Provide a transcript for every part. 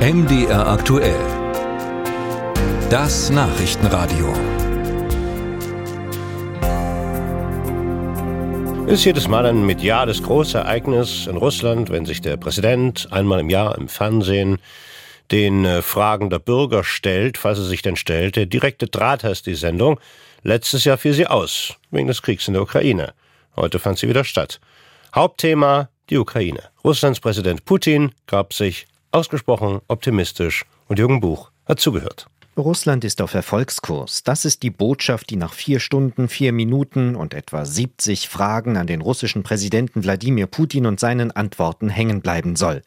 MDR aktuell. Das Nachrichtenradio. Ist jedes Mal ein mediales Großereignis in Russland, wenn sich der Präsident einmal im Jahr im Fernsehen den äh, Fragen der Bürger stellt, falls er sich denn stellt. Der direkte Draht heißt die Sendung. Letztes Jahr fiel sie aus, wegen des Kriegs in der Ukraine. Heute fand sie wieder statt. Hauptthema die Ukraine. Russlands Präsident Putin gab sich ausgesprochen optimistisch und Jürgen Buch hat zugehört. Russland ist auf Erfolgskurs. Das ist die Botschaft, die nach vier Stunden, vier Minuten und etwa 70 Fragen an den russischen Präsidenten Wladimir Putin und seinen Antworten hängen bleiben soll.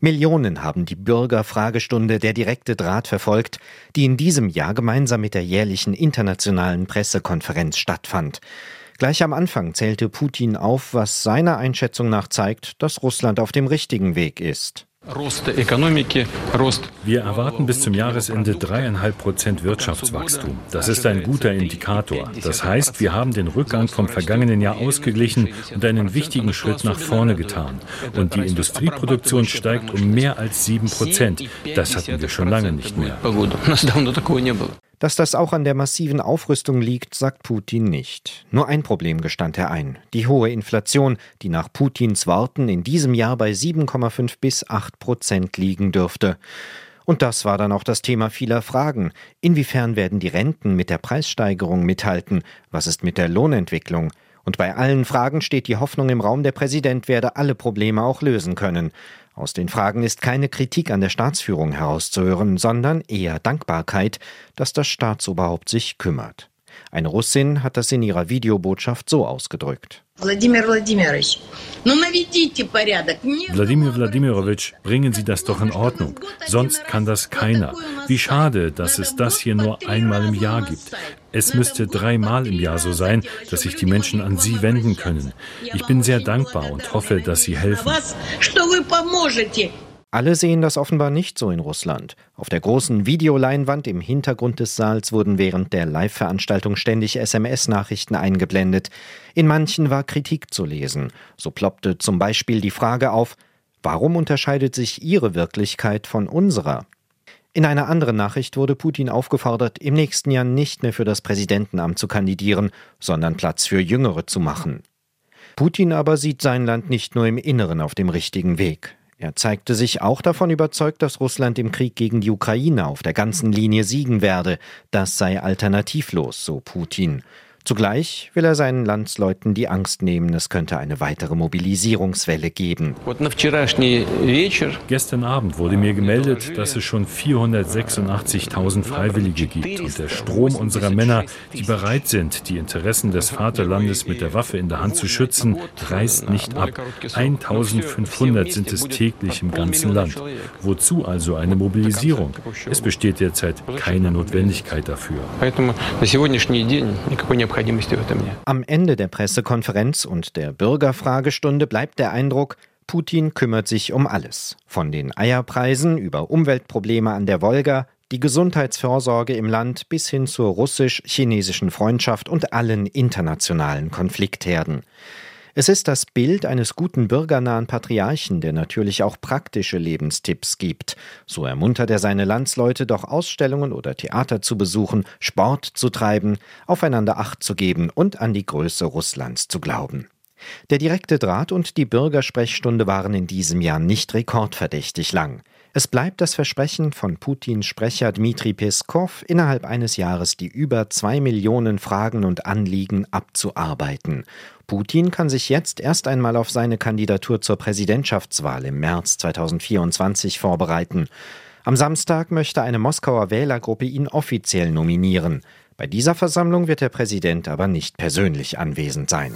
Millionen haben die Bürgerfragestunde der direkte Draht verfolgt, die in diesem Jahr gemeinsam mit der jährlichen internationalen Pressekonferenz stattfand. Gleich am Anfang zählte Putin auf, was seiner Einschätzung nach zeigt, dass Russland auf dem richtigen Weg ist. Wir erwarten bis zum Jahresende dreieinhalb Prozent Wirtschaftswachstum. Das ist ein guter Indikator. Das heißt, wir haben den Rückgang vom vergangenen Jahr ausgeglichen und einen wichtigen Schritt nach vorne getan. Und die Industrieproduktion steigt um mehr als sieben Prozent. Das hatten wir schon lange nicht mehr. Dass das auch an der massiven Aufrüstung liegt, sagt Putin nicht. Nur ein Problem gestand er ein. Die hohe Inflation, die nach Putins Worten in diesem Jahr bei 7,5 bis 8 Prozent liegen dürfte. Und das war dann auch das Thema vieler Fragen. Inwiefern werden die Renten mit der Preissteigerung mithalten? Was ist mit der Lohnentwicklung? Und bei allen Fragen steht die Hoffnung im Raum, der Präsident werde alle Probleme auch lösen können. Aus den Fragen ist keine Kritik an der Staatsführung herauszuhören, sondern eher Dankbarkeit, dass das Staatsoberhaupt sich kümmert. Eine Russin hat das in ihrer Videobotschaft so ausgedrückt. Wladimir Wladimirovich, Wladimir Wladimirovich, bringen Sie das doch in Ordnung. Sonst kann das keiner. Wie schade, dass es das hier nur einmal im Jahr gibt. Es müsste dreimal im Jahr so sein, dass sich die Menschen an Sie wenden können. Ich bin sehr dankbar und hoffe, dass Sie helfen. Alle sehen das offenbar nicht so in Russland. Auf der großen Videoleinwand im Hintergrund des Saals wurden während der Live-Veranstaltung ständig SMS-Nachrichten eingeblendet. In manchen war Kritik zu lesen. So ploppte zum Beispiel die Frage auf, warum unterscheidet sich Ihre Wirklichkeit von unserer? In einer anderen Nachricht wurde Putin aufgefordert, im nächsten Jahr nicht mehr für das Präsidentenamt zu kandidieren, sondern Platz für Jüngere zu machen. Putin aber sieht sein Land nicht nur im Inneren auf dem richtigen Weg. Er zeigte sich auch davon überzeugt, dass Russland im Krieg gegen die Ukraine auf der ganzen Linie siegen werde. Das sei alternativlos, so Putin. Zugleich will er seinen Landsleuten die Angst nehmen, es könnte eine weitere Mobilisierungswelle geben. Gestern Abend wurde mir gemeldet, dass es schon 486.000 Freiwillige gibt und der Strom unserer Männer, die bereit sind, die Interessen des Vaterlandes mit der Waffe in der Hand zu schützen, reißt nicht ab. 1500 sind es täglich im ganzen Land. Wozu also eine Mobilisierung? Es besteht derzeit keine Notwendigkeit dafür. Am Ende der Pressekonferenz und der Bürgerfragestunde bleibt der Eindruck, Putin kümmert sich um alles. Von den Eierpreisen über Umweltprobleme an der Wolga, die Gesundheitsvorsorge im Land bis hin zur russisch-chinesischen Freundschaft und allen internationalen Konfliktherden. Es ist das Bild eines guten bürgernahen Patriarchen, der natürlich auch praktische Lebenstipps gibt. So ermuntert er seine Landsleute doch Ausstellungen oder Theater zu besuchen, Sport zu treiben, aufeinander Acht zu geben und an die Größe Russlands zu glauben. Der direkte Draht und die Bürgersprechstunde waren in diesem Jahr nicht rekordverdächtig lang. Es bleibt das Versprechen von Putins Sprecher Dmitri Peskov, innerhalb eines Jahres die über zwei Millionen Fragen und Anliegen abzuarbeiten. Putin kann sich jetzt erst einmal auf seine Kandidatur zur Präsidentschaftswahl im März 2024 vorbereiten. Am Samstag möchte eine Moskauer Wählergruppe ihn offiziell nominieren. Bei dieser Versammlung wird der Präsident aber nicht persönlich anwesend sein.